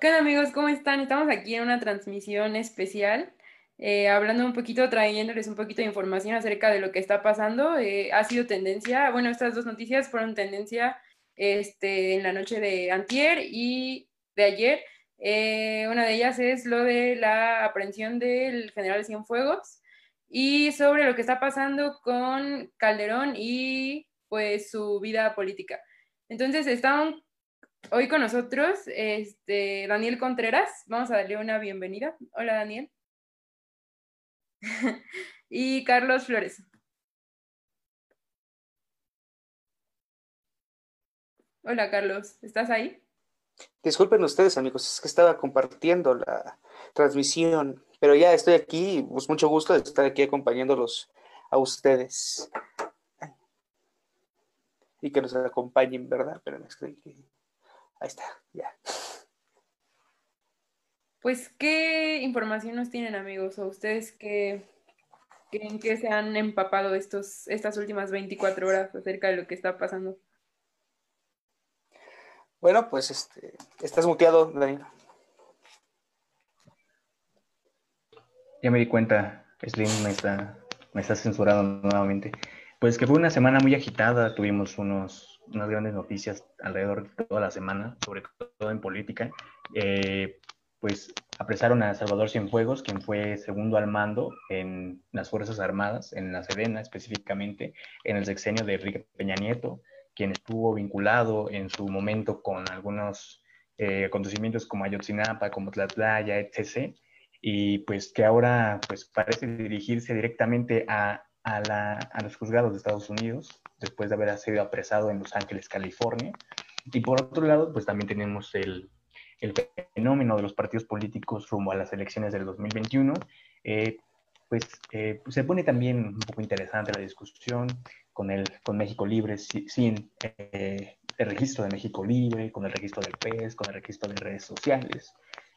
¿Qué onda amigos? ¿Cómo están? Estamos aquí en una transmisión especial, eh, hablando un poquito, trayéndoles un poquito de información acerca de lo que está pasando. Eh, ha sido tendencia, bueno, estas dos noticias fueron tendencia este, en la noche de antier y de ayer. Eh, una de ellas es lo de la aprehensión del general Cienfuegos y sobre lo que está pasando con Calderón y pues su vida política. Entonces, están hoy con nosotros este, Daniel Contreras. Vamos a darle una bienvenida. Hola, Daniel. y Carlos Flores. Hola, Carlos. ¿Estás ahí? Disculpen ustedes, amigos, es que estaba compartiendo la transmisión, pero ya estoy aquí, pues mucho gusto de estar aquí acompañándolos a ustedes. Y que nos acompañen, ¿verdad? Pero no estoy. Ahí está, ya. Pues, ¿qué información nos tienen, amigos? ¿O ustedes qué, en qué se han empapado estos, estas últimas 24 horas acerca de lo que está pasando? Bueno, pues este, estás muteado, Daniel. Ya me di cuenta, Slim me está, me está censurando nuevamente. Pues que fue una semana muy agitada, tuvimos unos unas grandes noticias alrededor de toda la semana, sobre todo en política. Eh, pues apresaron a Salvador Cienfuegos, quien fue segundo al mando en las Fuerzas Armadas, en la Sedena específicamente, en el sexenio de Enrique Peña Nieto, quien estuvo vinculado en su momento con algunos eh, acontecimientos como Ayotzinapa, como Tlatlaya, etc. Y pues que ahora pues parece dirigirse directamente a, a, la, a los juzgados de Estados Unidos después de haber sido apresado en Los Ángeles, California. Y por otro lado, pues también tenemos el, el fenómeno de los partidos políticos rumbo a las elecciones del 2021. Eh, pues eh, se pone también un poco interesante la discusión con, el, con México Libre, sin eh, el registro de México Libre, con el registro del PES, con el registro de redes sociales.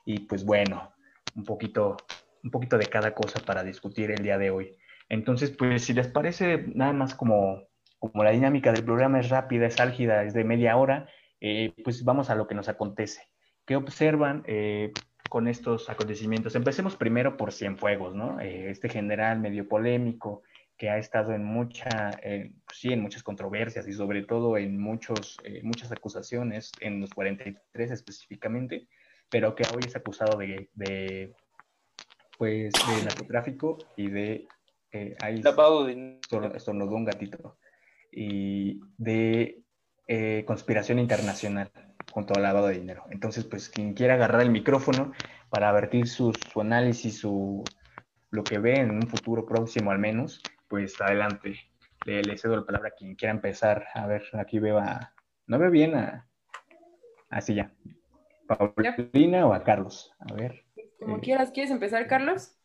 Y pues bueno, un poquito, un poquito de cada cosa para discutir el día de hoy. Entonces, pues si les parece nada más como como la dinámica del programa es rápida, es álgida, es de media hora, eh, pues vamos a lo que nos acontece. ¿Qué observan eh, con estos acontecimientos? Empecemos primero por Cienfuegos, ¿no? Eh, este general medio polémico que ha estado en, mucha, pues sí, en muchas controversias y sobre todo en muchos, muchas acusaciones, en los 43 específicamente, pero que hoy es acusado de, de pues, de narcotráfico y de... ahí Lavado de... Estornudó un gatito y de eh, conspiración internacional junto al lavado de dinero. Entonces, pues quien quiera agarrar el micrófono para vertir su, su análisis, su, lo que ve en un futuro próximo al menos, pues adelante. Le, cedo la palabra a quien quiera empezar. A ver, aquí veo a... No veo bien a... Así ya. ¿Paulina o a Carlos? A ver. Como quieras. ¿Quieres empezar, Carlos?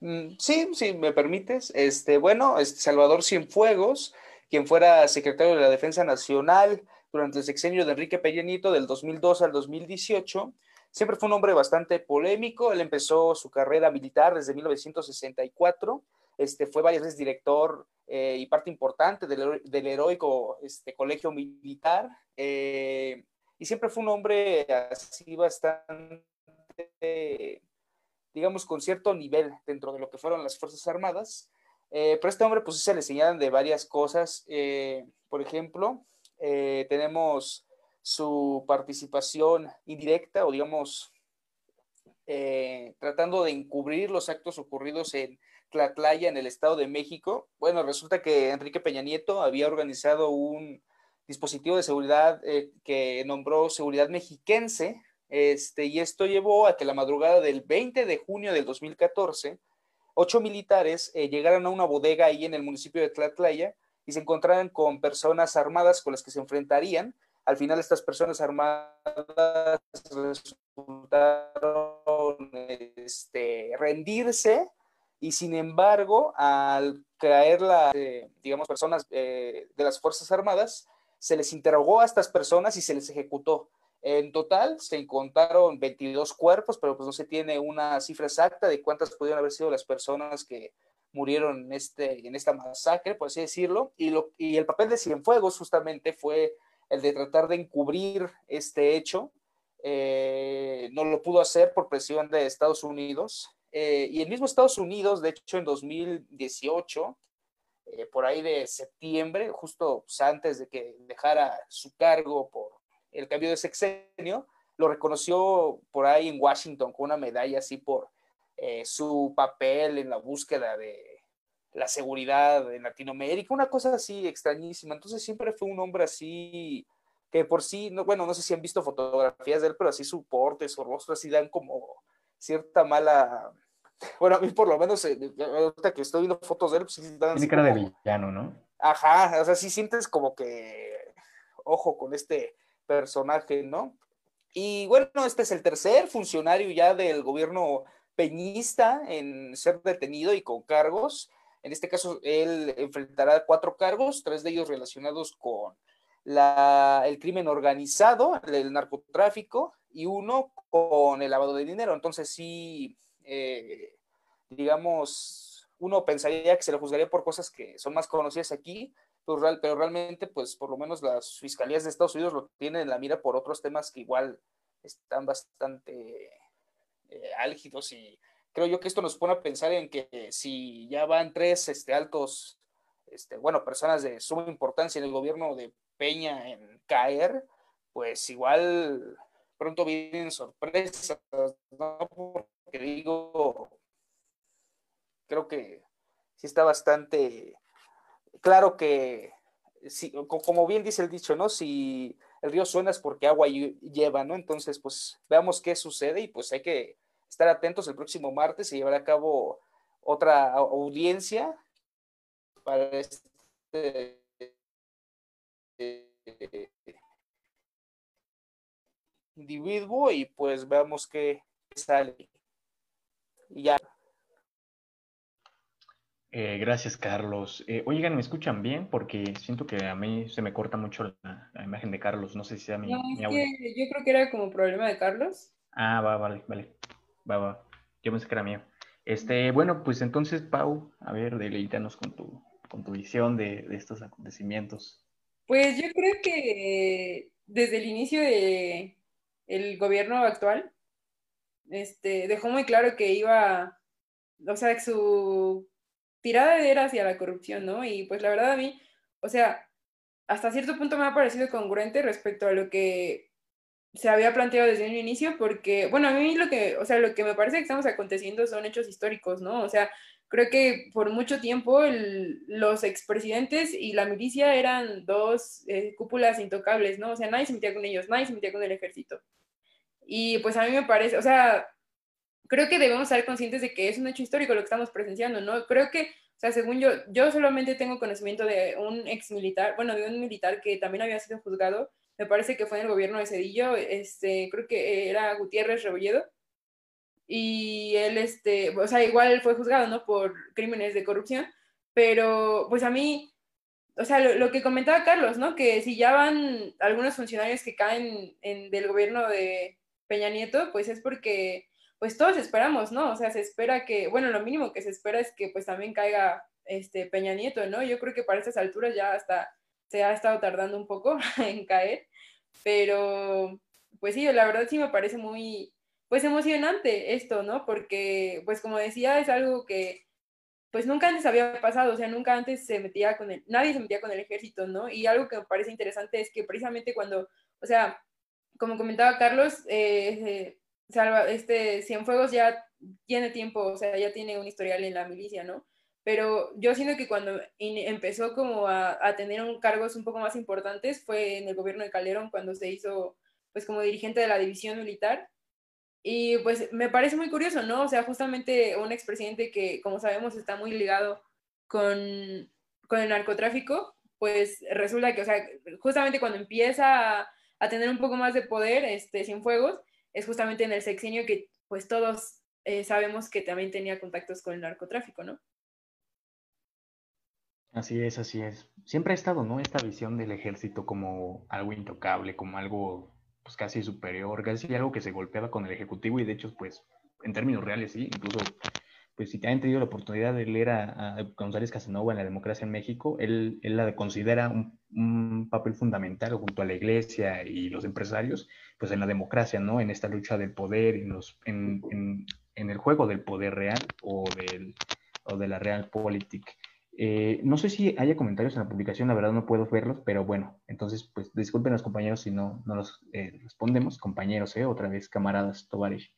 Mm, sí, sí, me permites. Este, bueno, este Salvador Cienfuegos, quien fuera secretario de la Defensa Nacional durante el sexenio de Enrique Peñanito del 2002 al 2018, siempre fue un hombre bastante polémico. Él empezó su carrera militar desde 1964. Este, fue varias veces director eh, y parte importante del, del heroico este, colegio militar. Eh, y siempre fue un hombre así bastante digamos, con cierto nivel dentro de lo que fueron las Fuerzas Armadas. Eh, pero este hombre, pues se le señalan de varias cosas. Eh, por ejemplo, eh, tenemos su participación indirecta o, digamos, tratando de encubrir los actos ocurridos en Tlatlaya, en el Estado de México. Bueno, resulta que Enrique Peña Nieto había organizado un dispositivo de seguridad que nombró Seguridad Mexiquense, este, y esto llevó a que la madrugada del 20 de junio del 2014, ocho militares eh, llegaron a una bodega ahí en el municipio de Tlatlaya y se encontraron con personas armadas con las que se enfrentarían. Al final estas personas armadas resultaron este, rendirse y sin embargo al caer la, eh, digamos, personas eh, de las Fuerzas Armadas, se les interrogó a estas personas y se les ejecutó. En total se encontraron 22 cuerpos, pero pues no se tiene una cifra exacta de cuántas pudieron haber sido las personas que murieron en, este, en esta masacre, por así decirlo. Y, lo, y el papel de Cienfuegos justamente fue el de tratar de encubrir este hecho eh, no lo pudo hacer por presión de Estados Unidos. Eh, y el mismo Estados Unidos, de hecho, en 2018, eh, por ahí de septiembre, justo pues, antes de que dejara su cargo por el cambio de sexenio, lo reconoció por ahí en Washington con una medalla así por su papel en la búsqueda de la seguridad en Latinoamérica, una cosa así extrañísima. Entonces siempre fue un hombre así que por sí, no, bueno, no sé si han visto fotografías de él, pero así su porte, su rostro, así dan como cierta mala, bueno, a mí por lo menos, eh, ahorita que estoy viendo fotos de él, pues sí dan Tiene cara de villano, ¿no? Ajá, o sea, sí sientes como que, ojo con este personaje, ¿no? Y bueno, este es el tercer funcionario ya del gobierno peñista en ser detenido y con cargos. En este caso, él enfrentará cuatro cargos, tres de ellos relacionados con el crimen organizado, el narcotráfico, y uno con el lavado de dinero. Entonces sí, eh, digamos, uno pensaría que se le juzgaría por cosas que son más conocidas aquí, pero, pero, realmente, pues por lo menos las fiscalías de Estados Unidos lo tienen en la mira por otros temas que igual están bastante eh, álgidos y creo yo que esto nos pone a pensar en que si ya van tres este, altos, este, bueno, personas de suma importancia en el gobierno de Peña en caer, pues igual pronto vienen sorpresas, ¿no? Porque digo, creo que sí está bastante claro que, si, como bien dice el dicho, ¿no? Si el río suena es porque agua lleva, ¿no? Entonces, pues veamos qué sucede y pues hay que estar atentos el próximo martes, se llevará a cabo otra audiencia para este individuo y pues veamos qué sale. Y ya. Eh, gracias, Carlos. Eh, oigan, ¿me escuchan bien? Porque siento que a mí se me corta mucho la, imagen de Carlos. No sé si sea mi, no, yo creo que era como problema de Carlos. Ah, va, vale, vale. Va, va. Yo pensé que era mío. Este, bueno, pues entonces, Pau, a ver, deleítanos con tu, con tu visión de, de estos acontecimientos. Pues yo creo que desde el inicio de el gobierno actual, este, dejó muy claro que iba, o sea, que su tirada era hacia la corrupción, ¿no? Y pues la verdad a mí, o sea, hasta cierto punto me ha parecido congruente respecto a lo que se había planteado desde un inicio, porque, bueno, a mí lo que, o sea, lo que me parece que estamos aconteciendo son hechos históricos, ¿no? O sea, creo que por mucho tiempo los expresidentes y la milicia eran dos eh, cúpulas intocables, ¿no? O sea, nadie se metía con ellos, nadie se metía con el ejército. Y pues a mí me parece, o sea, creo que debemos estar conscientes de que es un hecho histórico lo que estamos presenciando, ¿no? Creo que, o sea, según yo, yo solamente tengo conocimiento de un ex militar, bueno, de un militar que también había sido juzgado, me parece que fue en el gobierno de Cedillo, este, creo que era Gutiérrez Rebolledo, y él, este, o sea, igual fue juzgado, ¿no? Por crímenes de corrupción, pero pues a mí, o sea, lo, que comentaba Carlos, ¿no? Que si ya van algunos funcionarios que caen en, del gobierno de Peña Nieto, pues es porque, pues todos esperamos, ¿no? O sea, se espera que, bueno, lo mínimo que se espera es que pues también caiga este Peña Nieto, ¿no? Yo creo que para estas alturas ya hasta se ha estado tardando un poco en caer, pero pues sí, la verdad sí me parece muy, pues emocionante esto, ¿no? Porque, pues como decía, es algo que pues nunca antes había pasado, o sea, nunca antes se metía con el, nadie se metía con el ejército, ¿no? Y algo que me parece interesante es que precisamente cuando, o sea, como comentaba Carlos, eh, Salva, este Cienfuegos ya tiene tiempo, o sea, ya tiene un historial en la milicia, ¿no? Pero yo siento que cuando empezó como a, tener un cargos un poco más importantes fue en el gobierno de Calderón, cuando se hizo, pues como dirigente de la división militar, y pues me parece muy curioso, ¿no? O sea, justamente un expresidente que, como sabemos, está muy ligado con, con el narcotráfico, pues resulta que, o sea, justamente cuando empieza a, tener un poco más de poder, este, fuegos es justamente en el sexenio que pues todos eh, sabemos que también tenía contactos con el narcotráfico, ¿no? Así es, así es. Siempre ha estado, ¿no? Esta visión del ejército como algo intocable, como algo pues casi superior, casi algo que se golpeaba con el Ejecutivo y de hecho, pues en términos reales, sí, incluso pues si te han tenido la oportunidad de leer a, González Casanova en la democracia en México, él, él la considera un, papel fundamental junto a la iglesia y los empresarios, pues en la democracia, ¿no? En esta lucha del poder, en, los, en, en, en el juego del poder real o, del, o de la realpolitik. Eh, no sé si haya comentarios en la publicación, la verdad no puedo verlos, pero bueno, entonces pues disculpen los compañeros si no, no los eh, respondemos, compañeros, eh, otra vez camaradas, Tovarish.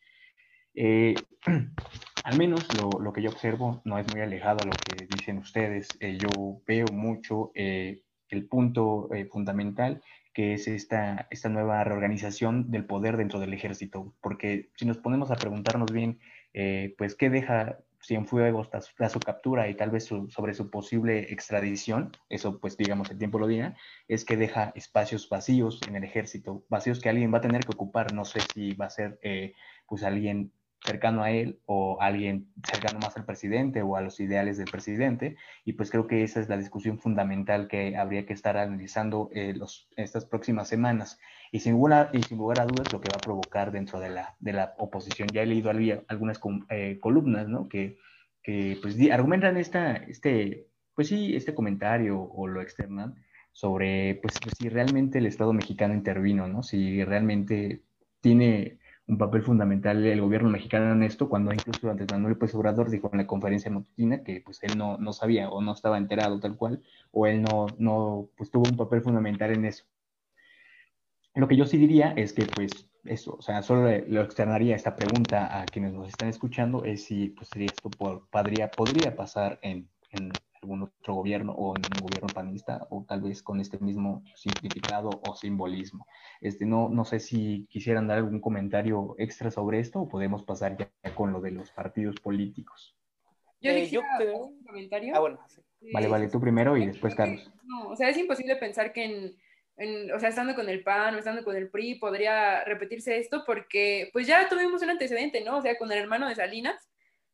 Eh, al menos lo, que yo observo no es muy alejado a lo que dicen ustedes. Eh, yo veo mucho eh, el punto fundamental que es esta, esta nueva reorganización del poder dentro del ejército, porque si nos ponemos a preguntarnos bien, pues, ¿qué deja Cienfuegos tras, su captura y tal vez sobre su posible extradición, eso pues digamos el tiempo lo diga, es que deja espacios vacíos en el ejército, vacíos que alguien va a tener que ocupar, no sé si va a ser pues alguien cercano a él o alguien cercano más al presidente o a los ideales del presidente. Y pues creo que esa es la discusión fundamental que habría que estar analizando eh, los, estas próximas semanas. Y sin, lugar, y sin lugar a dudas lo que va a provocar dentro de la, de la oposición. Ya he leído algunas eh, columnas ¿no? que, que pues, argumentan esta, este, pues sí, este comentario o lo externan sobre pues, si realmente el Estado mexicano intervino, ¿no? si realmente tiene un papel fundamental el gobierno mexicano en esto, cuando incluso antes Manuel López Obrador dijo en la conferencia matutina que pues él no, no sabía o no estaba enterado tal cual, o él no, no pues tuvo un papel fundamental en eso. Lo que yo sí diría es que pues eso, o sea, solo lo externaría esta pregunta a quienes nos están escuchando, es si pues esto podría, podría pasar en, en algún otro gobierno o en un gobierno panista o tal vez con este mismo significado o simbolismo. Este, no, no sé si quisieran dar algún comentario extra sobre esto o podemos pasar ya con lo de los partidos políticos. Yo, eh, yo creo... un comentario. Ah, bueno. Vale, vale, tú primero y después Carlos. No, o sea, es imposible pensar que en, en, o sea, estando con el PAN o estando con el PRI podría repetirse esto porque pues ya tuvimos un antecedente, ¿no? O sea, con el hermano de Salinas,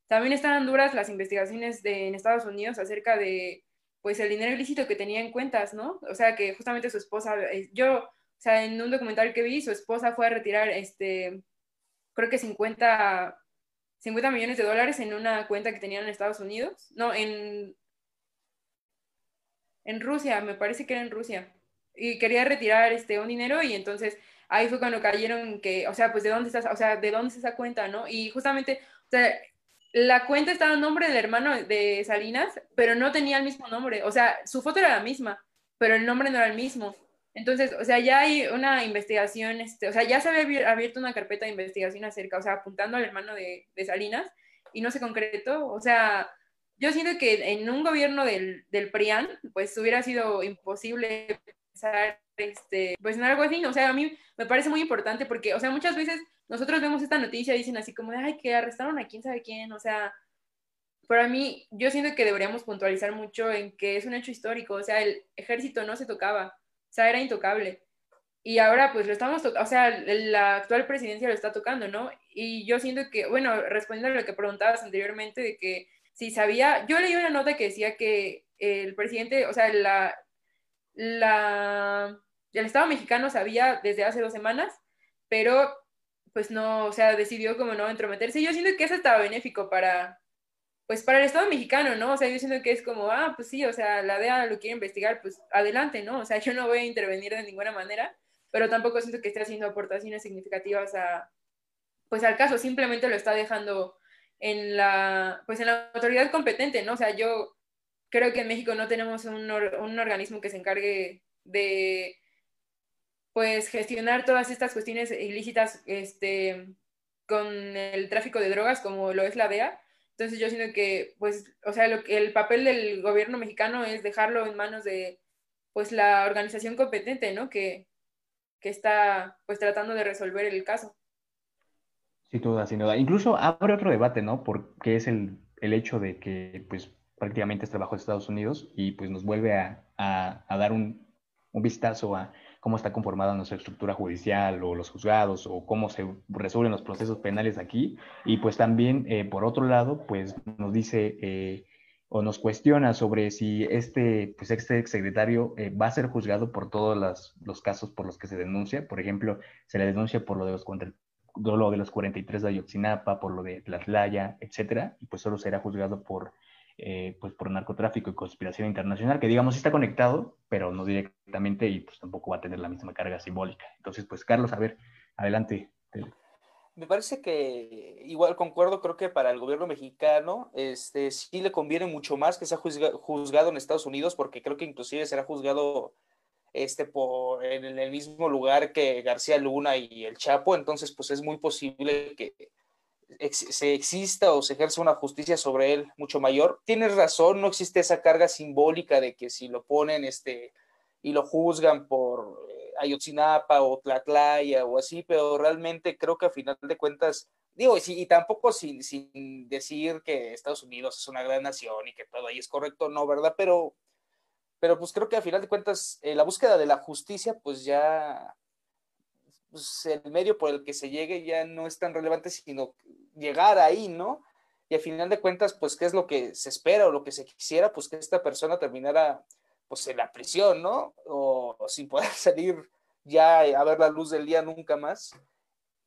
también están duras las investigaciones de, en Estados Unidos acerca de, pues, el dinero ilícito que tenía en cuentas, ¿no? O sea, que justamente su esposa, eh, yo, o sea, en un documental que vi, su esposa fue a retirar, este, creo que 50, 50 millones de dólares en una cuenta que tenían en Estados Unidos, no, en, en Rusia, me parece que era en Rusia, y quería retirar, este, un dinero y entonces ahí fue cuando cayeron que, o sea, pues de dónde estás, o sea, de dónde es esa cuenta, ¿no? Y justamente, o sea, la cuenta estaba en nombre del hermano de Salinas, pero no tenía el mismo nombre. O sea, su foto era la misma, pero el nombre no era el mismo. Entonces, o sea, ya hay una investigación, este, o sea, ya se había abierto una carpeta de investigación acerca, o sea, apuntando al hermano de, Salinas y no se concretó. O sea, yo siento que en un gobierno del, del PRIAN, pues hubiera sido imposible pensar, este, pues algo así. O sea, a mí me parece muy importante porque, o sea, muchas veces nosotros vemos esta noticia y dicen así como de, ay, que arrestaron a quién sabe quién, o sea, para mí, yo siento que deberíamos puntualizar mucho en que es un hecho histórico, o sea, el ejército no se tocaba, o sea, era intocable. Y ahora pues lo estamos tocando, o sea, la actual presidencia lo está tocando, ¿no? Y yo siento que, bueno, respondiendo a lo que preguntabas anteriormente, de que si sabía, yo leí una nota que decía que el presidente, o sea, la, la, el Estado mexicano sabía desde hace dos semanas, pero pues no, o sea, decidió como no entrometerse. Yo siento que eso estaba benéfico para, pues para el Estado mexicano, ¿no? O sea, yo siento que es como, ah, pues sí, o sea, la DEA lo quiere investigar, pues adelante, ¿no? O sea, yo no voy a intervenir de ninguna manera, pero tampoco siento que esté haciendo aportaciones significativas a, pues al caso, simplemente lo está dejando en la, pues en la autoridad competente, ¿no? O sea, yo creo que en México no tenemos un, un organismo que se encargue de pues gestionar todas estas cuestiones ilícitas este, con el tráfico de drogas como lo es la DEA. Entonces yo siento que, pues, o sea, lo, el papel del gobierno mexicano es dejarlo en manos de, pues, la organización competente, ¿no? Que, que está, pues, tratando de resolver el caso. Sin duda, sin duda. Incluso abre otro debate, ¿no? Porque es el, el hecho de que, pues, prácticamente es trabajo de Estados Unidos y, pues, nos vuelve a, a, a dar un, un vistazo a cómo está conformada nuestra estructura judicial o los juzgados o cómo se resuelven los procesos penales aquí. Y pues también, eh, por otro lado, pues nos dice eh, o nos cuestiona sobre si este, pues este exsecretario eh, va a ser juzgado por todos los casos por los que se denuncia. Por ejemplo, se le denuncia por lo de los lo de los 43 de Ayotzinapa, por lo de Tlatlaya, etcétera, y pues solo será juzgado por, eh, pues por narcotráfico y conspiración internacional, que digamos está conectado, pero no directamente y pues tampoco va a tener la misma carga simbólica. Entonces, pues Carlos, a ver, adelante. Me parece que igual concuerdo, creo que para el gobierno mexicano este, sí le conviene mucho más que sea juzgado en Estados Unidos, porque creo que inclusive será juzgado este, en el mismo lugar que García Luna y el Chapo, entonces pues es muy posible que se exista o se ejerza una justicia sobre él mucho mayor. Tienes razón, no existe esa carga simbólica de que si lo ponen este, y lo juzgan por Ayotzinapa o Tlatlaya o así, pero realmente creo que a final de cuentas, digo, y, y tampoco sin, sin, decir que Estados Unidos es una gran nación y que todo ahí es correcto, no, ¿verdad? Pero, pero pues creo que a final de cuentas eh, la búsqueda de la justicia, pues ya, pues el medio por el que se llegue ya no es tan relevante, sino llegar ahí, ¿no? Y a final de cuentas, pues, ¿qué es lo que se espera o lo que se quisiera? Pues que esta persona terminara pues en la prisión, ¿no? O, sin poder salir ya a ver la luz del día nunca más.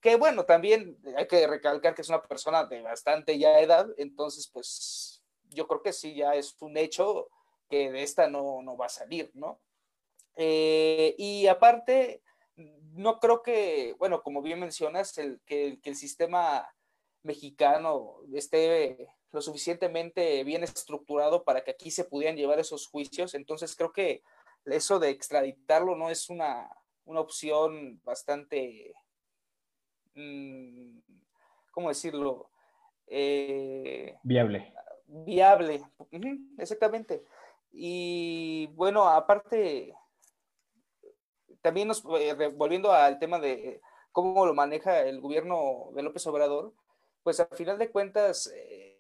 Que bueno, también hay que recalcar que es una persona de bastante ya edad, entonces pues yo creo que sí, ya es un hecho que de esta no, no va a salir, ¿no? Eh, y aparte, no creo que, bueno, como bien mencionas, el, que, que el sistema mexicano esté lo suficientemente bien estructurado para que aquí se pudieran llevar esos juicios. Entonces creo que eso de extraditarlo no es una, opción bastante, mm, ¿cómo decirlo? Eh, viable. Viable, exactamente. Y bueno, aparte, también nos, eh, volviendo al tema de cómo lo maneja el gobierno de López Obrador, pues al final de cuentas, eh,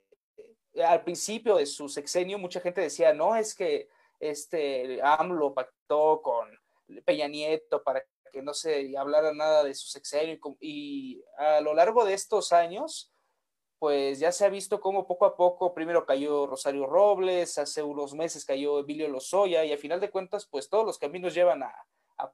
al principio de su sexenio mucha gente decía, no, es que este AMLO pactó con Peña Nieto para que no se hablara nada de su sexenio y, a lo largo de estos años, pues ya se ha visto cómo poco a poco primero cayó Rosario Robles, hace unos meses cayó Emilio Lozoya y a final de cuentas, pues todos los caminos llevan a,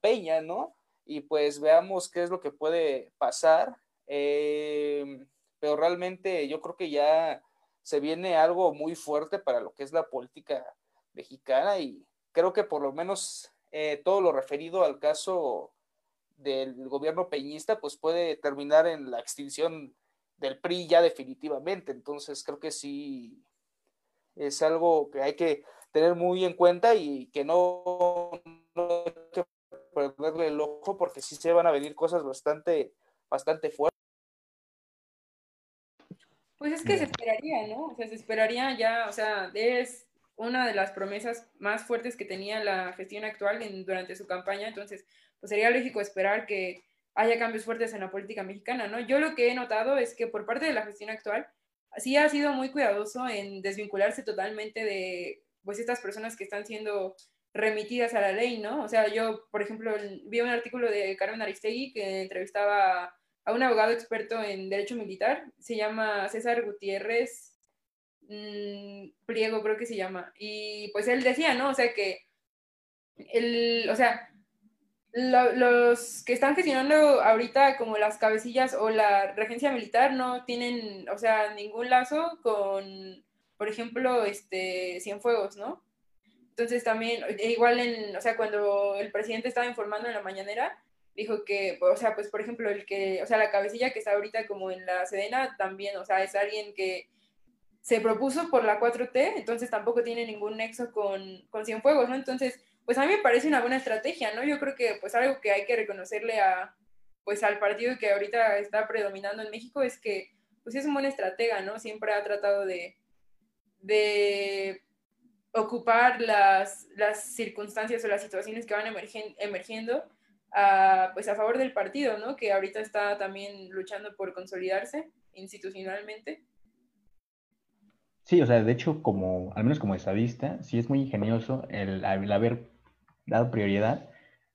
Peña, ¿no? Y pues veamos qué es lo que puede pasar. Eh, pero realmente yo creo que ya se viene algo muy fuerte para lo que es la política mexicana y creo que por lo menos eh, todo lo referido al caso del gobierno peñista pues puede terminar en la extinción del PRI ya definitivamente. Entonces creo que sí es algo que hay que tener muy en cuenta y que no, perderle el ojo porque sí se van a venir cosas bastante, bastante fuertes. Pues es que se esperaría, ¿no? O sea, se esperaría ya, o sea, es una de las promesas más fuertes que tenía la gestión actual durante su campaña, entonces, pues sería lógico esperar que haya cambios fuertes en la política mexicana, ¿no? Yo lo que he notado es que por parte de la gestión actual, sí ha sido muy cuidadoso en desvincularse totalmente de, pues, estas personas que están siendo remitidas a la ley, ¿no? O sea, yo, por ejemplo, vi un artículo de Carmen Aristegui que entrevistaba a un abogado experto en derecho militar, se llama César Gutiérrez mm, Pliego, creo que se llama, y pues él decía, ¿no? O sea que, el, o sea, los que están gestionando ahorita como las cabecillas o la regencia militar no tienen, o sea, ningún lazo con, por ejemplo, este, Cienfuegos, ¿no? Entonces también, igual en, o sea, cuando el presidente estaba informando en la mañanera, dijo que, o sea, pues por ejemplo, el que, o sea, la cabecilla que está ahorita como en la Sedena también, o sea, es alguien que se propuso por la 4T, entonces tampoco tiene ningún nexo con, con Cienfuegos, ¿no? Entonces, pues a mí me parece una buena estrategia, ¿no? Yo creo que pues algo que hay que reconocerle a, pues al partido que ahorita está predominando en México es que, pues es un buen estratega, ¿no? Siempre ha tratado de, de ocupar las, las circunstancias o las situaciones que van emergiendo a, pues a favor del partido, ¿no? Que ahorita está también luchando por consolidarse institucionalmente. Sí, o sea, de hecho, como, al menos como estadista, sí es muy ingenioso el, haber dado prioridad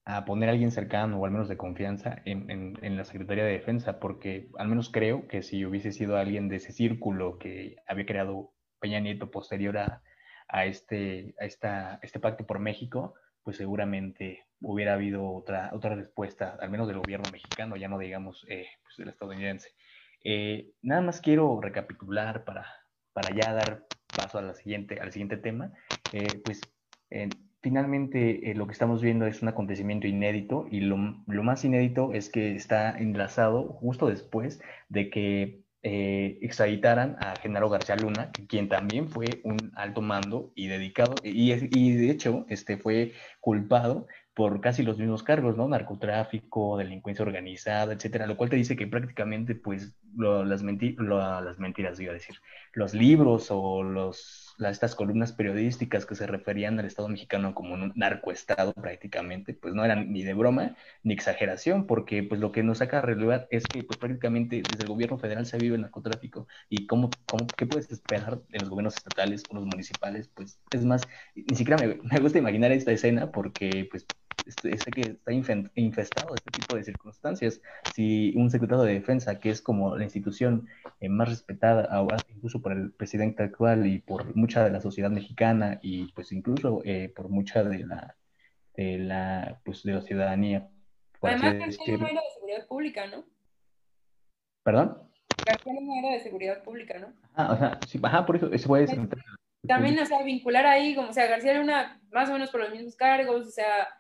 a poner a alguien cercano o al menos de confianza en, en, la Secretaría de Defensa, porque al menos creo que si hubiese sido alguien de ese círculo que había creado Peña Nieto posterior a, a, este, a esta, este pacto por México, pues seguramente hubiera habido otra, otra respuesta, al menos del gobierno mexicano, ya no digamos eh, pues del estadounidense. Eh, nada más quiero recapitular para, para ya dar paso a la siguiente, al siguiente tema. Eh, pues finalmente lo que estamos viendo es un acontecimiento inédito y lo, lo, más inédito es que está enlazado justo después de que eh, extraditaran a Genaro García Luna, quien también fue un alto mando y dedicado, y, de hecho este, fue culpado por casi los mismos cargos, ¿no? Narcotráfico, delincuencia organizada, etcétera, lo cual te dice que prácticamente, pues, las, las mentiras, iba a decir, los libros o los, estas columnas periodísticas que se referían al Estado mexicano como un narcoestado prácticamente, pues no eran ni de broma ni exageración, porque pues lo que nos saca a relevar es que pues prácticamente desde el gobierno federal se vive el narcotráfico y cómo, cómo qué puedes esperar de los gobiernos estatales o los municipales, pues es más, ni siquiera me, me gusta imaginar esta escena porque pues este, sé que está infestado de este tipo de circunstancias. Si un secretario de defensa, que es como la institución eh, más respetada, ahora, incluso por el presidente actual y por mucha de la sociedad mexicana y pues incluso eh, por mucha de la, de la, pues, de la ciudadanía. Además, García no era de seguridad pública, ¿no? ¿Perdón? García no era de seguridad pública, ¿no? Ah, o sea, sí, ajá, por eso, eso puede ser. También, o sea, vincular ahí, como, o sea, García Luna, más o menos por los mismos cargos, o sea,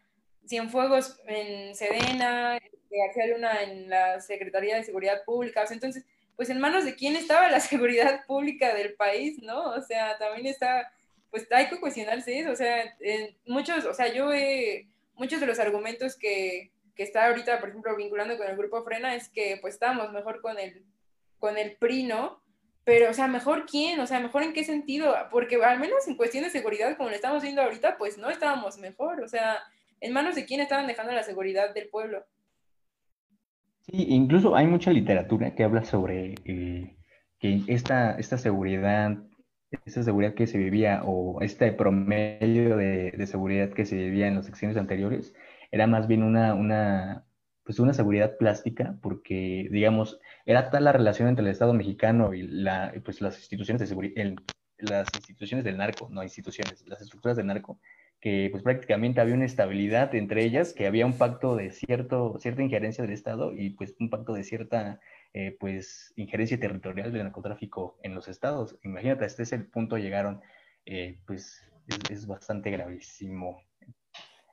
Cienfuegos en Sedena, García Luna en la Secretaría de Seguridad Pública, entonces, pues en manos de quién estaba la seguridad pública del país, ¿no? O sea, también está, pues hay que cuestionarse eso, o sea, muchos, o sea, yo he, muchos de los argumentos que, que está ahorita, por ejemplo, vinculando con el grupo Frena, es que pues estábamos mejor con el, con el PRI, ¿no? Pero, o sea, ¿mejor quién? O sea, ¿mejor en qué sentido? Porque al menos en cuestión de seguridad, como lo estamos viendo ahorita, pues no estábamos mejor. O sea, ¿En manos de quién estaban dejando la seguridad del pueblo? Sí, incluso hay mucha literatura que habla sobre eh, que esta, esta seguridad, esta seguridad que se vivía o este promedio de, seguridad que se vivía en los secciones anteriores era más bien una, una, pues una seguridad plástica porque, digamos, era tal la relación entre el Estado mexicano y la, pues las instituciones de seguridad, las instituciones del narco, no instituciones, las estructuras del narco, que pues prácticamente había una estabilidad entre ellas, que había un pacto de cierto, cierta injerencia del Estado y pues un pacto de cierta eh, pues injerencia territorial del narcotráfico en los estados. Imagínate, hasta ese punto llegaron, eh, pues es, bastante gravísimo.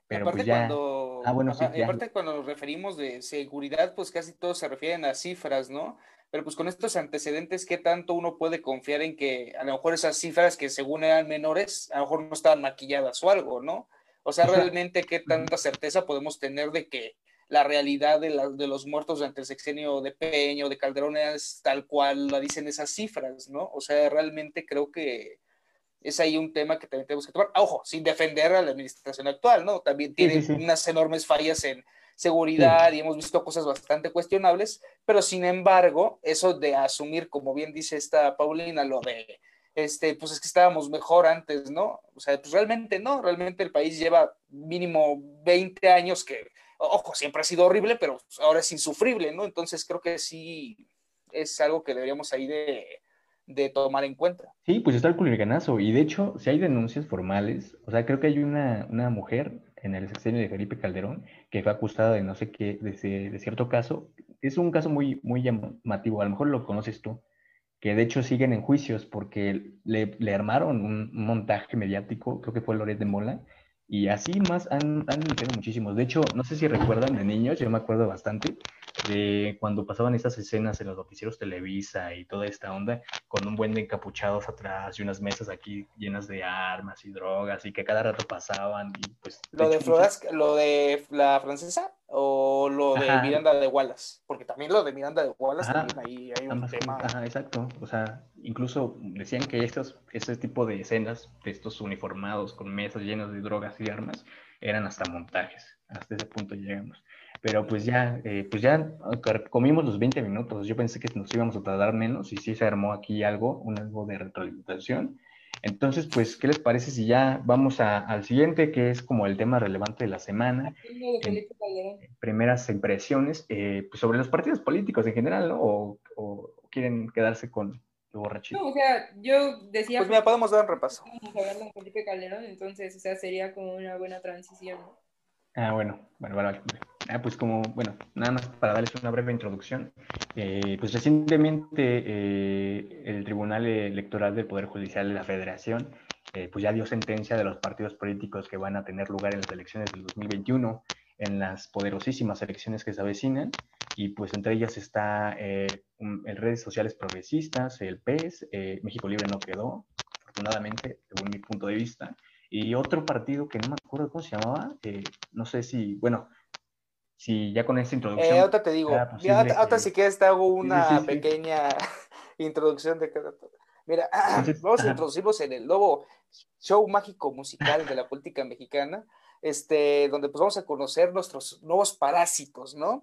Pero aparte pues ya... cuando, ah, bueno, sí, aparte cuando nos referimos de seguridad, pues casi todos se refieren a cifras, ¿no? Pero pues con estos antecedentes, ¿qué tanto uno puede confiar en que a lo mejor esas cifras que según eran menores, a lo mejor no estaban maquilladas o algo, ¿no? O sea, realmente, ¿qué tanta certeza podemos tener de que la realidad de, de los muertos durante el sexenio de Peño, de Calderón, es tal cual la dicen esas cifras, ¿no? O sea, realmente creo que es ahí un tema que también tenemos que tomar. ojo, sin defender a la administración actual, ¿no? También tiene unas enormes fallas en seguridad y hemos visto cosas bastante cuestionables, pero sin embargo, eso de asumir, como bien dice esta Paulina, lo de, este, pues es que estábamos mejor antes, ¿no? O sea, pues realmente no, realmente el país lleva mínimo 20 años que, ojo, siempre ha sido horrible, pero ahora es insufrible, ¿no? Entonces creo que sí es algo que deberíamos ahí de, de tomar en cuenta. Sí, pues está el culiganazo. Y de hecho, si hay denuncias formales, o sea, creo que hay una, una mujer en el sexenio de Felipe Calderón, que fue acusada de no sé qué, de, cierto caso. Es un caso muy, muy llamativo, a lo mejor lo conoces tú, que de hecho siguen en juicios porque le, le armaron un, montaje mediático, creo que fue Loret de Mola, y así más han, han muchísimos. De hecho, no sé si recuerdan de niños, yo me acuerdo bastante, de cuando pasaban estas escenas en los noticieros Televisa y toda esta onda, con un buen de encapuchados atrás y unas mesas aquí llenas de armas y drogas y que cada rato pasaban y pues... ¿Lo de, lo de la francesa o lo de Miranda de Wallace? Porque también lo de Miranda de Wallace también ahí hay un tema... Ajá, exacto. O sea, incluso decían que estos, este tipo de escenas de estos uniformados con mesas llenas de drogas y armas eran hasta montajes. Hasta ese punto llegamos. Pero pues ya, eh, pues ya comimos los 20 minutos. Yo pensé que nos íbamos a tardar menos y sí se armó aquí algo, un algo de retroalimentación. Entonces, pues, ¿qué les parece si ya vamos al siguiente, que es como el tema relevante de la semana? primeras impresiones eh, pues sobre los partidos políticos en general, ¿no? O, quieren quedarse con lo borrachito. No, o sea, yo decía... Pues mira, podemos dar un repaso. Vamos a hablar de Felipe Calderón, entonces, o sea, sería como una buena transición, ¿no? Ah, bueno, bueno, vale, Ah, pues como, bueno, nada más para darles una breve introducción. Eh, pues recientemente eh, el Tribunal Electoral del Poder Judicial de la Federación eh, pues ya dio sentencia de los partidos políticos que van a tener lugar en las elecciones del 2021, en las poderosísimas elecciones que se avecinan, y pues entre ellas está en redes sociales progresistas, el PES, México Libre no quedó, afortunadamente, según mi punto de vista, y otro partido que no me acuerdo cómo se llamaba, no sé si, bueno, si ya con esta introducción. Eh, ahorita te digo, ahorita, si quieres te hago una pequeña introducción de cada. Mira, vamos a introducirnos en el nuevo show mágico musical de la política mexicana este, donde pues vamos a conocer nuestros nuevos parásitos, ¿no?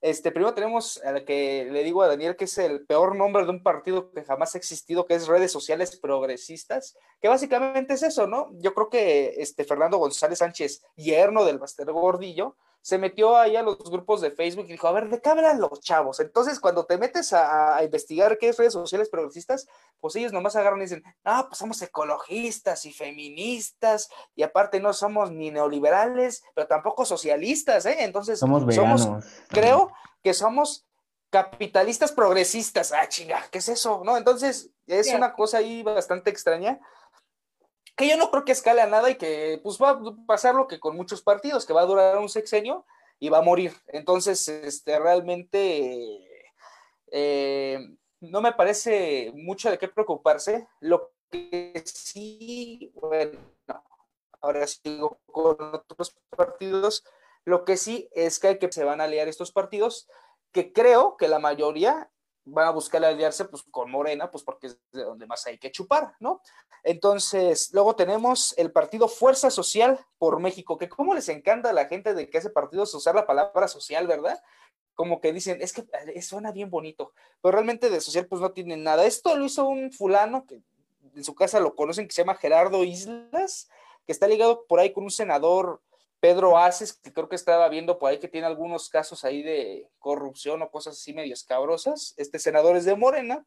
Este, primero tenemos a la que le digo a Daniel que es el peor nombre de un partido que jamás ha existido, que es redes sociales progresistas, que básicamente es eso, ¿no? Yo creo que este Fernando González Sánchez, yerno del Baster Gordillo, se metió ahí a los grupos de Facebook y dijo, a ver, ¿de qué hablan los chavos? Entonces, cuando te metes a, investigar qué es redes sociales progresistas, pues ellos nomás agarran y dicen, no, pues somos ecologistas y feministas, y aparte no somos ni neoliberales, pero tampoco socialistas, ¿eh? Entonces, somos veganos. creo que somos capitalistas progresistas. Ah, chinga, ¿qué es eso? ¿No? Entonces, es una cosa ahí bastante extraña que yo no creo que escale a nada y que pues va a pasar lo que con muchos partidos, que va a durar un sexenio y va a morir. Entonces, este, realmente eh, no me parece mucho de qué preocuparse. Lo que sí, bueno, ahora sigo con otros partidos, lo que sí es que hay que se van a aliar estos partidos, que creo que la mayoría van a buscar aliarse pues, con Morena, pues porque es de donde más hay que chupar, ¿no? Entonces, luego tenemos el partido Fuerza Social por México, que como les encanta a la gente de que ese partido es usar la palabra social, ¿verdad? Como que dicen, es que eh, suena bien bonito, pero realmente de social pues no tiene nada. Esto lo hizo un fulano que en su casa lo conocen, que se llama Gerardo Islas, que está ligado por ahí con un senador Pedro Aces, que creo que estaba viendo por ahí que tiene algunos casos ahí de corrupción o cosas así medio escabrosas. Este senador es de Morena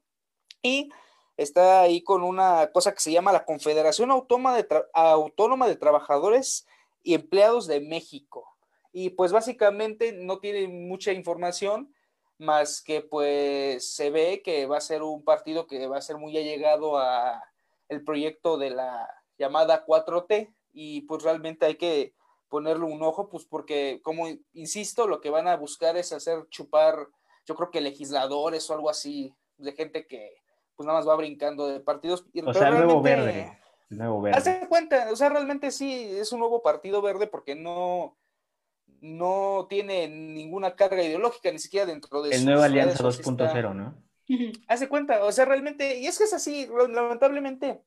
y está ahí con una cosa que se llama la Confederación Autónoma de, Autónoma de Trabajadores y Empleados de México. Y pues básicamente no tiene mucha información, más que pues se ve que va a ser un partido que va a ser muy allegado a el proyecto de la llamada 4T y pues realmente hay que ponerle un ojo, pues porque, como insisto, lo que van a buscar es hacer chupar, yo creo que legisladores o algo así, de gente que pues nada más va brincando de partidos. O sea, nuevo verde. Nuevo verde. Hace cuenta, o sea, realmente sí es un nuevo partido verde porque no, no tiene ninguna carga ideológica, ni siquiera dentro de El nuevo Alianza 2.0, ¿no? Hace cuenta, o sea, realmente, y es que es así, lamentablemente,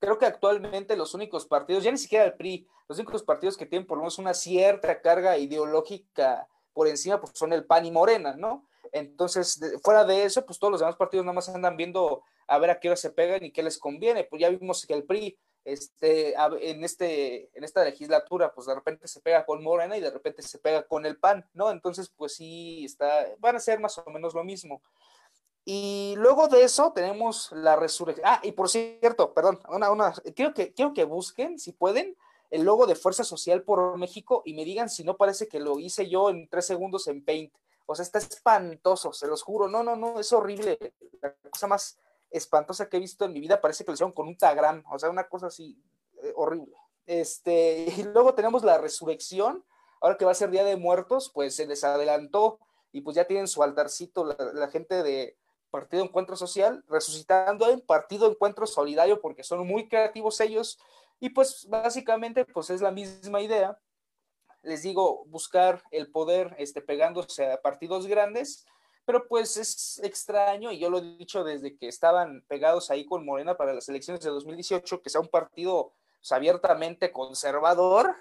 creo que actualmente los únicos partidos, ya ni siquiera el PRI, los únicos partidos que tienen por lo menos una cierta carga ideológica por encima, pues son el PAN y Morena, ¿no? Entonces, fuera de eso, pues todos los demás partidos nada más andan viendo a ver a qué hora se pegan y qué les conviene. Pues ya vimos que el PRI, este, en, este, en esta legislatura, pues de repente se pega con Morena y de repente se pega con el PAN, ¿no? Entonces, pues sí, está, van a ser más o menos lo mismo. Y luego de eso tenemos la resurrección. Ah, y por cierto, perdón, una, una, quiero, que, quiero que busquen, si pueden, el logo de Fuerza Social por México y me digan si no parece que lo hice yo en tres segundos en Paint. O sea, está espantoso, se los juro. No, no, no, es horrible. La cosa más espantosa que he visto en mi vida parece que lo hicieron con un tagram. O sea, una cosa así eh, horrible. Este, y luego tenemos la resurrección. Ahora que va a ser Día de Muertos, pues se les adelantó y pues ya tienen su altarcito la gente de, Partido Encuentro Social, resucitando en Partido Encuentro Solidario, porque son muy creativos ellos, y pues básicamente pues es la misma idea. Les digo, buscar el poder este, pegándose a partidos grandes, pero pues es extraño, y yo lo he dicho desde que estaban pegados ahí con Morena para las elecciones de 2018, que sea un partido pues, abiertamente conservador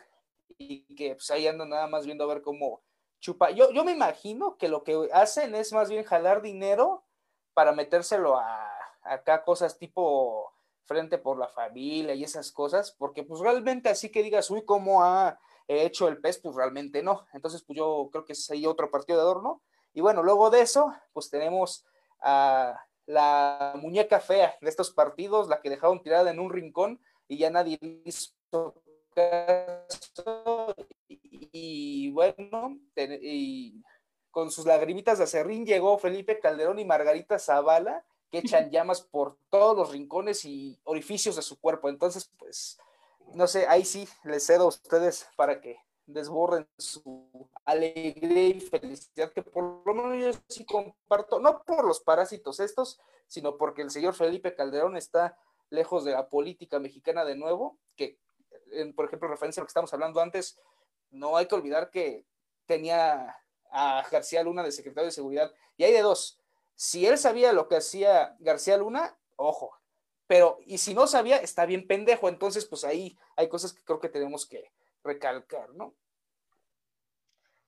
y que pues ahí andan nada más viendo a ver cómo chupa. Yo, yo me imagino que lo que hacen es más bien jalar dinero para metérselo a acá cosas tipo frente por la familia y esas cosas, porque pues realmente así que digas, uy, ¿cómo ha hecho el pez? Pues realmente no. Entonces, pues yo creo que es ahí otro partido de adorno. Y bueno, luego de eso, pues tenemos a la muñeca fea de estos partidos, la que dejaron tirada en un rincón y ya nadie hizo caso. y, bueno, y con sus lagrimitas de acerrín llegó Felipe Calderón y Margarita Zavala, que echan llamas por todos los rincones y orificios de su cuerpo. Entonces, pues, no sé, ahí sí les cedo a ustedes para que desborren su alegría y felicidad, que por lo menos yo sí comparto, no por los parásitos estos, sino porque el señor Felipe Calderón está lejos de la política mexicana de nuevo, que, por ejemplo, referencia a lo que estamos hablando antes, no hay que olvidar que tenía a García Luna de secretario de Seguridad, y hay de dos, si él sabía lo que hacía García Luna, ojo, pero y si no sabía, está bien pendejo, entonces pues ahí hay cosas que creo que tenemos que recalcar, ¿no?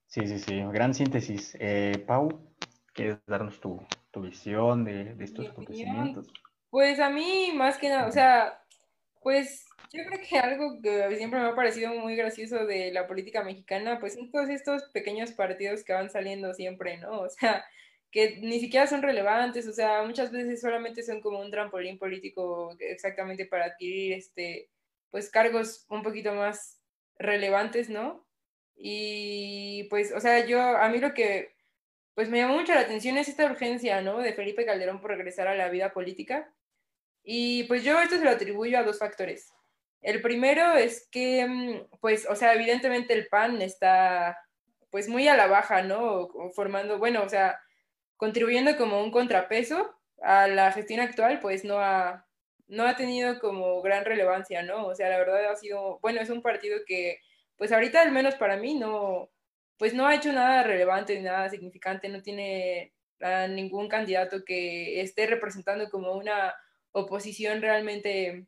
Sí, sí, sí, gran síntesis. Eh, Pau, ¿quieres darnos tu, visión de, estos acontecimientos? Pues a mí, más que nada, o sea, pues yo creo que algo que siempre me ha parecido muy gracioso de la política mexicana, pues son todos estos pequeños partidos que van saliendo siempre, ¿no? O sea, que ni siquiera son relevantes, o sea, muchas veces solamente son como un trampolín político exactamente para adquirir, este, pues cargos un poquito más relevantes, ¿no? Y pues, o sea, yo, a mí lo que, pues me llamó mucho la atención es esta urgencia, ¿no? De Felipe Calderón por regresar a la vida política. Y pues yo esto se lo atribuyo a dos factores. El primero es que, mm, pues, o sea, evidentemente el PAN está, pues, muy a la baja, ¿no? Formando, bueno, o sea, contribuyendo como un contrapeso a la gestión actual, pues no ha, no ha tenido como gran relevancia, ¿no? O sea, la verdad ha sido, bueno, es un partido que, pues ahorita al menos para mí no, pues no ha hecho nada relevante, nada significante, no tiene ningún candidato que esté representando como una oposición realmente,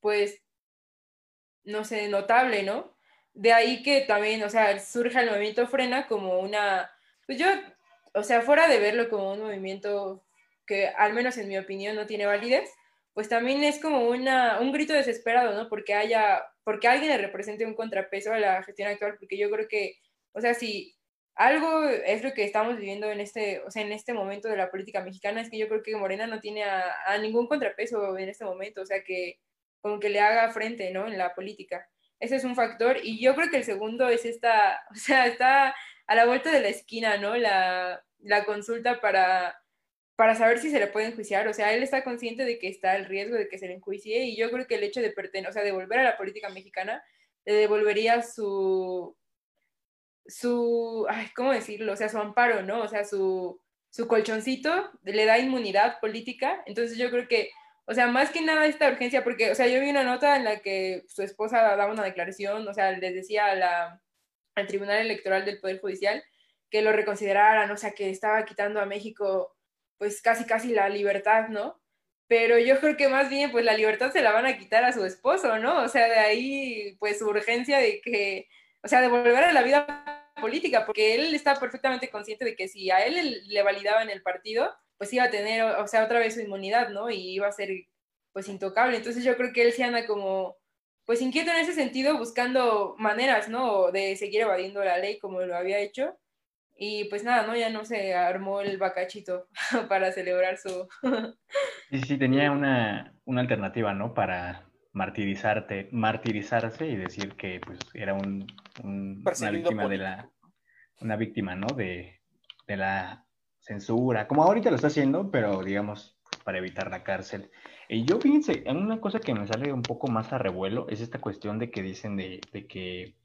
pues, no sé, notable, ¿no? De ahí que también, o sea, surja el movimiento Frena como una, pues yo, o sea, fuera de verlo como un movimiento que al menos en mi opinión no tiene validez, pues también es como una, un grito desesperado, ¿no? Porque haya, porque alguien le represente un contrapeso a la gestión actual, porque yo creo que, o sea, si algo es lo que estamos viviendo en este, o sea, en este momento de la política mexicana, es que yo creo que Morena no tiene a, ningún contrapeso en este momento, o sea, que como que le haga frente, ¿no? En la política. Ese es un factor. Y yo creo que el segundo es esta, o sea, está a la vuelta de la esquina, ¿no? La, la consulta para para saber si se le puede enjuiciar. O sea, él está consciente de que está el riesgo de que se le enjuicie y yo creo que el hecho de pertenecer, o sea, de volver a la política mexicana, le devolvería su, su, ay, ¿cómo decirlo? O sea, su amparo, ¿no? O sea, su, su colchoncito le da inmunidad política. Entonces yo creo que, o sea, más que nada esta urgencia, porque, o sea, yo vi una nota en la que su esposa daba una declaración, o sea, les decía a al Tribunal Electoral del Poder Judicial que lo reconsideraran, o sea, que estaba quitando a México pues casi casi la libertad, ¿no? Pero yo creo que más bien pues la libertad se la van a quitar a su esposo, ¿no? O sea, de ahí pues su urgencia de que, o sea, de volver a la vida política, porque él está perfectamente consciente de que si a él le validaban el partido, pues iba a tener, o sea, otra vez su inmunidad, ¿no? Y iba a ser pues intocable. Entonces yo creo que él se anda como pues inquieto en ese sentido, buscando maneras, ¿no? De seguir evadiendo la ley como lo había hecho. Y pues nada, ¿no? Ya no se armó el bacachito para celebrar su... sí, sí, tenía una, alternativa, ¿no? Para martirizarte, martirizarse y decir que pues era un, una víctima de la... Una víctima, ¿no? De, de la censura, como ahorita lo está haciendo, pero digamos, para evitar la cárcel. Y yo fíjense, una cosa que me sale un poco más a revuelo es esta cuestión de que dicen de, de que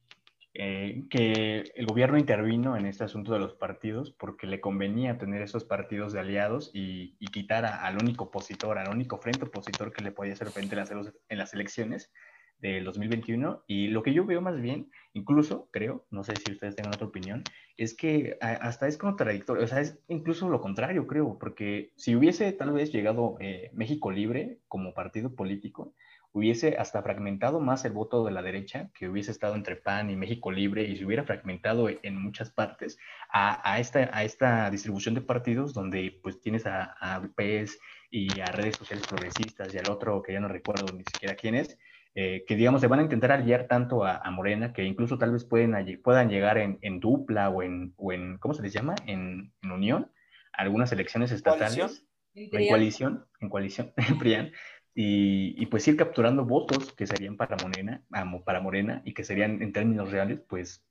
eh, que el gobierno intervino en este asunto de los partidos porque le convenía tener esos partidos de aliados y, quitar al único opositor, al único frente opositor que le podía hacer frente en las, en las elecciones del 2021. Y lo que yo veo más bien, incluso creo, no sé si ustedes tengan otra opinión, es que hasta es contradictorio, o sea, es incluso lo contrario, creo, porque si hubiese tal vez llegado eh, México Libre como partido político, hubiese hasta fragmentado más el voto de la derecha, que hubiese estado entre PAN y México Libre y se hubiera fragmentado en muchas partes a, esta, a esta distribución de partidos donde pues tienes a, a PES y a redes sociales progresistas y al otro que ya no recuerdo ni siquiera quién es, eh, que digamos se van a intentar aliar tanto a, Morena que incluso tal vez pueden, puedan llegar en, dupla o en, o en, ¿cómo se les llama? En, unión, algunas elecciones estatales. ¿En coalición, en coalición, en Y, pues ir capturando votos que serían para Morena, para Morena y que serían en términos reales, pues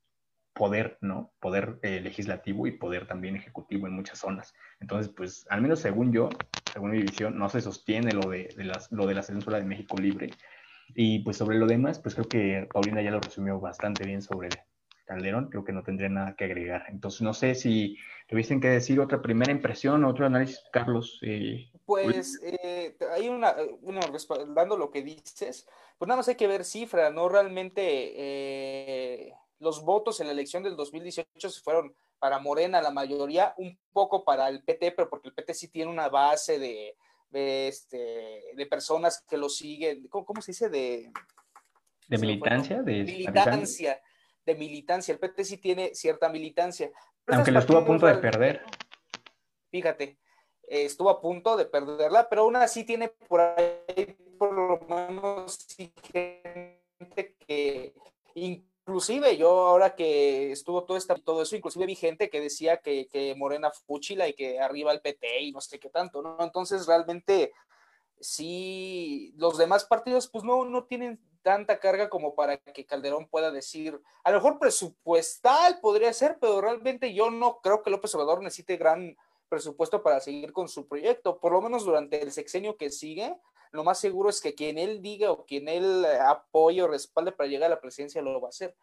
poder, ¿no? Poder eh, legislativo y poder también ejecutivo en muchas zonas. Entonces, pues, al menos según yo, según mi visión, no se sostiene lo de, las, lo de la censura de México Libre. Y pues sobre lo demás, pues creo que Paulina ya lo resumió bastante bien sobre Calderón, creo que no tendría nada que agregar. Entonces, no sé si tuviesen que decir otra primera impresión, otro análisis, Carlos. Eh, pues eh, hay una, bueno, respaldando lo que dices, pues nada más hay que ver cifras, ¿no? Realmente eh, los votos en la elección del 2018 se fueron para Morena, la mayoría, un poco para el PT, pero porque el PT sí tiene una base de, este, de personas que lo siguen, ¿cómo, se dice? De, de militancia, de militancia, de militancia. El PT sí tiene cierta militancia. Aunque lo estuvo a punto de perder. Fíjate, estuvo a punto de perderla, pero aún así tiene por ahí por lo menos gente que Inclusive yo ahora que estuvo todo, esta, todo eso, inclusive vi gente que decía que, que Morena fúchila y que arriba el PT y no sé qué tanto, ¿no? Entonces realmente sí, los demás partidos pues no, no tienen tanta carga como para que Calderón pueda decir, a lo mejor presupuestal podría ser, pero realmente yo no creo que López Obrador necesite gran presupuesto para seguir con su proyecto, por lo menos durante el sexenio que sigue, lo más seguro es que quien él diga o quien él apoye o respalde para llegar a la presidencia lo va a hacer.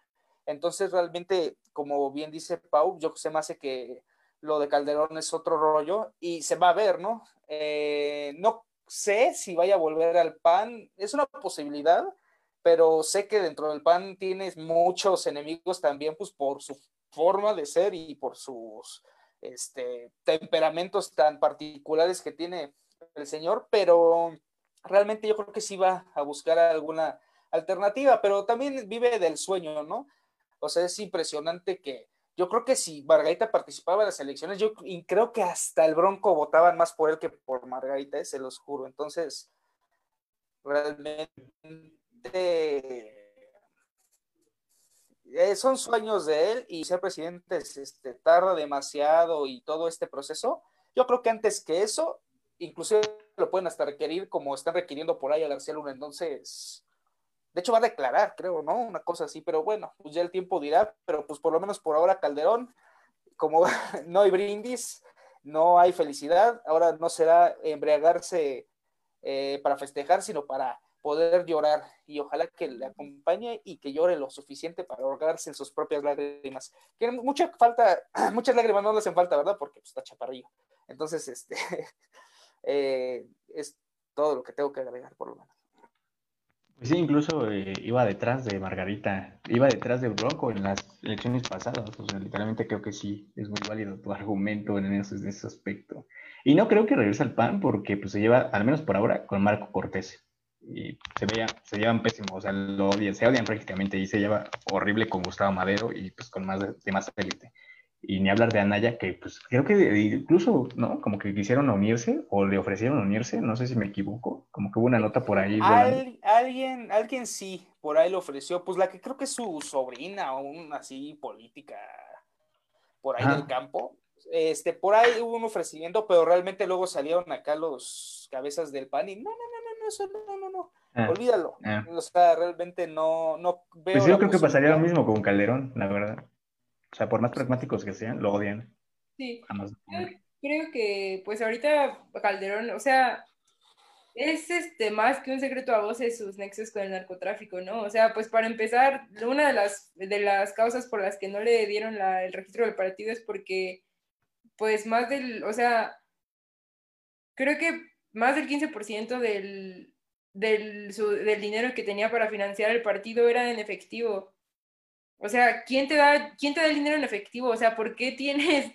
Entonces, realmente, como bien dice Pau, yo sé más que lo de Calderón es otro rollo y se va a ver, ¿no? Eh, no sé si vaya a volver al PAN, es una posibilidad, pero sé que dentro del PAN tienes muchos enemigos también, pues por su forma de ser y por sus este, temperamentos tan particulares que tiene el señor, pero realmente yo creo que sí va a buscar alguna alternativa, pero también vive del sueño, ¿no? O sea, es impresionante que yo creo que si Margarita participaba en las elecciones, yo creo que hasta el Bronco votaban más por él que por Margarita, ¿eh? se los juro. Entonces, realmente eh, son sueños de él y ser presidente este, tarda demasiado y todo este proceso. Yo creo que antes que eso, inclusive lo pueden hasta requerir como están requiriendo por ahí a García Luna. Entonces, de hecho va a declarar, creo, ¿no? Una cosa así, pero bueno, pues ya el tiempo dirá, pero pues por lo menos por ahora Calderón, como no hay brindis, no hay felicidad, ahora no será embriagarse eh, para festejar, sino para poder llorar y ojalá que le acompañe y que llore lo suficiente para ahogarse en sus propias lágrimas. Que mucha falta, muchas lágrimas no le hacen falta, ¿verdad? Porque pues, está chaparrillo. Entonces, este, Eh, es todo lo que tengo que agregar, por lo menos. Sí, incluso eh, iba detrás de Margarita, iba detrás de Bronco en las elecciones pasadas. O sea, literalmente creo que sí, es muy válido tu argumento en ese, en ese aspecto. Y no creo que regrese al PAN porque pues, se lleva, al menos por ahora, con Marco Cortés. Y se, veía, se llevan pésimos, o sea, lo odian, se odian prácticamente y se lleva horrible con Gustavo Madero y pues con más de, más élite y ni hablar de Anaya, que pues creo que incluso, ¿no? Como que quisieron unirse o le ofrecieron unirse, no sé si me equivoco, como que hubo una nota por ahí. alguien, alguien sí, por ahí le ofreció, pues la que creo que es su sobrina o una así política por ahí del campo. Este, por ahí hubo un ofrecimiento, pero realmente luego salieron acá los cabezas del PAN y no, no, no, no, eso no, no, no, ah, olvídalo. Ah. O sea, realmente no, no veo. Pues yo creo que pasaría lo mismo con Calderón, la verdad. O sea, por más pragmáticos que sean, lo odian. Sí. creo que, pues ahorita Calderón, o sea, es este más que un secreto a voces sus nexos con el narcotráfico, ¿no? O sea, pues para empezar, una de las, de las causas por las que no le dieron el registro del partido es porque, pues más del, o sea, creo que más del 15% del, del, del dinero que tenía para financiar el partido era en efectivo. O sea, ¿quién te da, quién te da el dinero en efectivo? O sea, ¿por qué tienes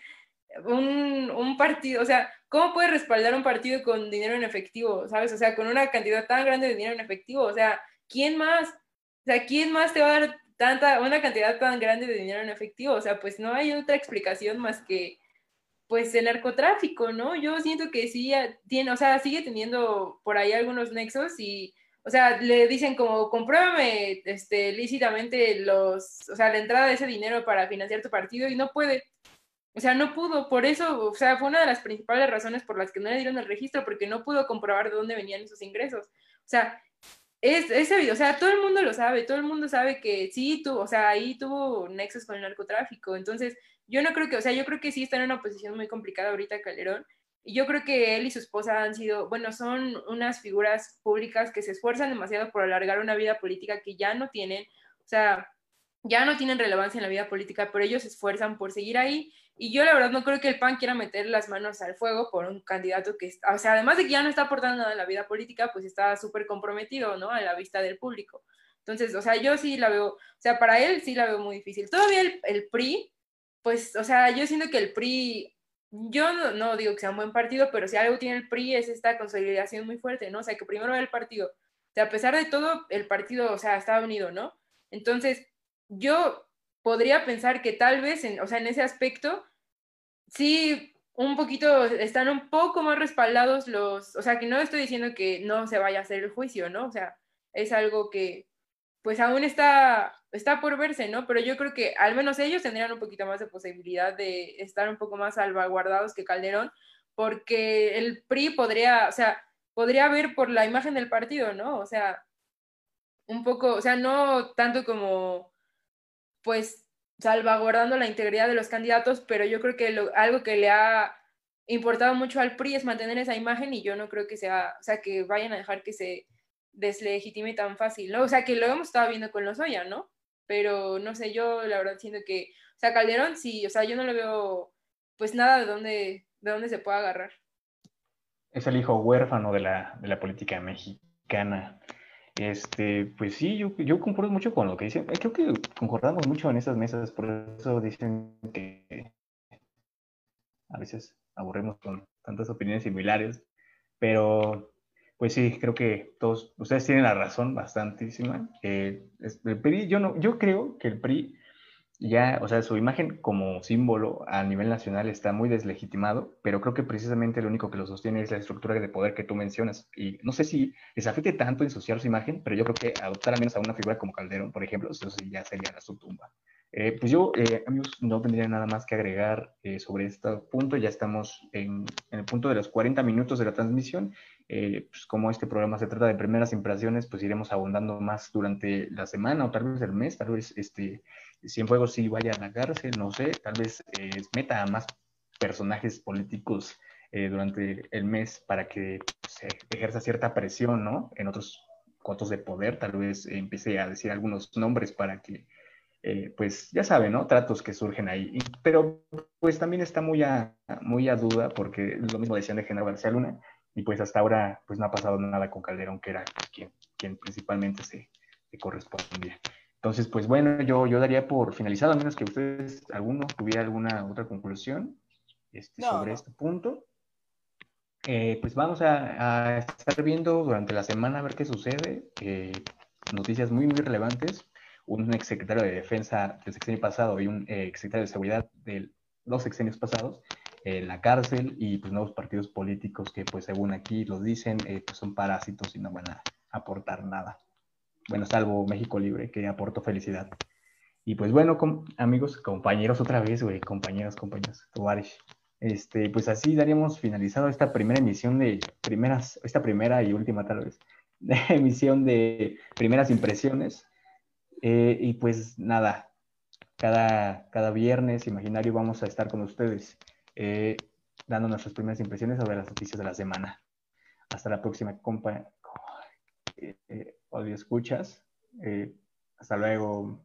un, un, partido? O sea, ¿cómo puedes respaldar un partido con dinero en efectivo? ¿Sabes? O sea, con una cantidad tan grande de dinero en efectivo. O sea, ¿quién más? O sea, ¿quién más te va a dar tanta, una cantidad tan grande de dinero en efectivo? O sea, pues no hay otra explicación más que, pues, el narcotráfico, ¿no? Yo siento que sí tiene, o sea, sigue teniendo por ahí algunos nexos y o sea, le dicen como, compruébame este, lícitamente los, o sea, la entrada de ese dinero para financiar tu partido y no puede. O sea, no pudo, por eso, o sea, fue una de las principales razones por las que no le dieron el registro, porque no pudo comprobar de dónde venían esos ingresos. O sea, es, es o sea, todo el mundo lo sabe, todo el mundo sabe que sí, tú, o sea, ahí tuvo nexos con el narcotráfico, entonces yo no creo que, o sea, yo creo que sí está en una posición muy complicada ahorita Calderón, yo creo que él y su esposa han sido, bueno, son unas figuras públicas que se esfuerzan demasiado por alargar una vida política que ya no tienen, o sea, ya no tienen relevancia en la vida política, pero ellos se esfuerzan por seguir ahí. Y yo la verdad no creo que el PAN quiera meter las manos al fuego por un candidato que, o sea, además de que ya no está aportando nada en la vida política, pues está súper comprometido, ¿no? A la vista del público. Entonces, o sea, yo sí la veo, o sea, para él sí la veo muy difícil. Todavía el, el PRI, pues, o sea, yo siento que el PRI, yo no, digo que sea un buen partido, pero si algo tiene el PRI es esta consolidación muy fuerte, ¿no? O sea, que primero el partido, o sea, a pesar de todo, el partido, o sea, está unido, ¿no? Entonces, yo podría pensar que tal vez, en, o sea, en ese aspecto, sí, un poquito, están un poco más respaldados los, o sea, que no estoy diciendo que no se vaya a hacer el juicio, ¿no? O sea, es algo que, pues aún está, está por verse, ¿no? Pero yo creo que al menos ellos tendrían un poquito más de posibilidad de estar un poco más salvaguardados que Calderón, porque el PRI podría, o sea, podría ver por la imagen del partido, ¿no? O sea, un poco, o sea, no tanto como pues salvaguardando la integridad de los candidatos, pero yo creo que algo que le ha importado mucho al PRI es mantener esa imagen y yo no creo que sea, o sea, que vayan a dejar que se deslegitime tan fácil, ¿no? O sea, que lo hemos estado viendo con los Oya, ¿no? Pero no sé, yo la verdad siento que, o sea, Calderón sí, o sea, yo no le veo pues nada de dónde, de dónde se pueda agarrar. Es el hijo huérfano de la, de la política mexicana. Este, pues sí, yo, yo concuerdo mucho con lo que dicen. Creo que concordamos mucho en esas mesas, por eso dicen que a veces aburrimos con tantas opiniones similares, pero pues sí, creo que todos, ustedes tienen la razón bastantísima. el PRI, yo, no, yo creo que el PRI ya, o sea, su imagen como símbolo a nivel nacional está muy deslegitimado, pero creo que precisamente lo único que lo sostiene es la estructura de poder que tú mencionas. Y no sé si les afecte tanto ensuciar su imagen, pero yo creo que adoptar al menos a una figura como Calderón, por ejemplo, eso sí ya sería su tumba. Eh, pues yo, eh, amigos, no tendría nada más que agregar eh, sobre este punto. Ya estamos en, en, el punto de los 40 minutos de la transmisión eh, pues como este programa se trata de primeras impresiones, pues iremos abundando más durante la semana o tal vez el mes, tal vez este, Cienfuegos sí vaya a la cárcel, no sé, tal vez eh, meta a más personajes políticos eh, durante el mes para que se ejerza cierta presión, ¿no? En otros cotos de poder, tal vez empiece a decir algunos nombres para que, pues ya saben, ¿no? Tratos que surgen ahí. pero pues también está muy a, muy a duda, porque lo mismo decían de General García Luna, y pues hasta ahora pues no ha pasado nada con Calderón, que era quien, quien principalmente se, correspondía. Entonces, pues bueno, yo, yo daría por finalizado, a menos que ustedes, alguno, tuviera alguna otra conclusión este, sobre este punto. Eh, pues vamos a, estar viendo durante la semana a ver qué sucede. Eh, noticias muy, muy relevantes. Un exsecretario de Defensa del sexenio pasado y un eh, exsecretario de Seguridad de los sexenios pasados en la cárcel y pues nuevos partidos políticos que pues según aquí los dicen eh, pues son parásitos y no van a aportar nada. Bueno, salvo México Libre que aportó felicidad. Y pues bueno, amigos, compañeros otra vez, güey, compañeros, compañeros, Este, pues así daríamos finalizado esta primera emisión de primeras, esta primera y última tal vez, de emisión de primeras impresiones. Eh, y pues nada, cada, cada viernes imaginario vamos a estar con ustedes eh, dando nuestras primeras impresiones sobre las noticias de la semana. Hasta la próxima, compa. Eh, eh, escuchas. hasta luego.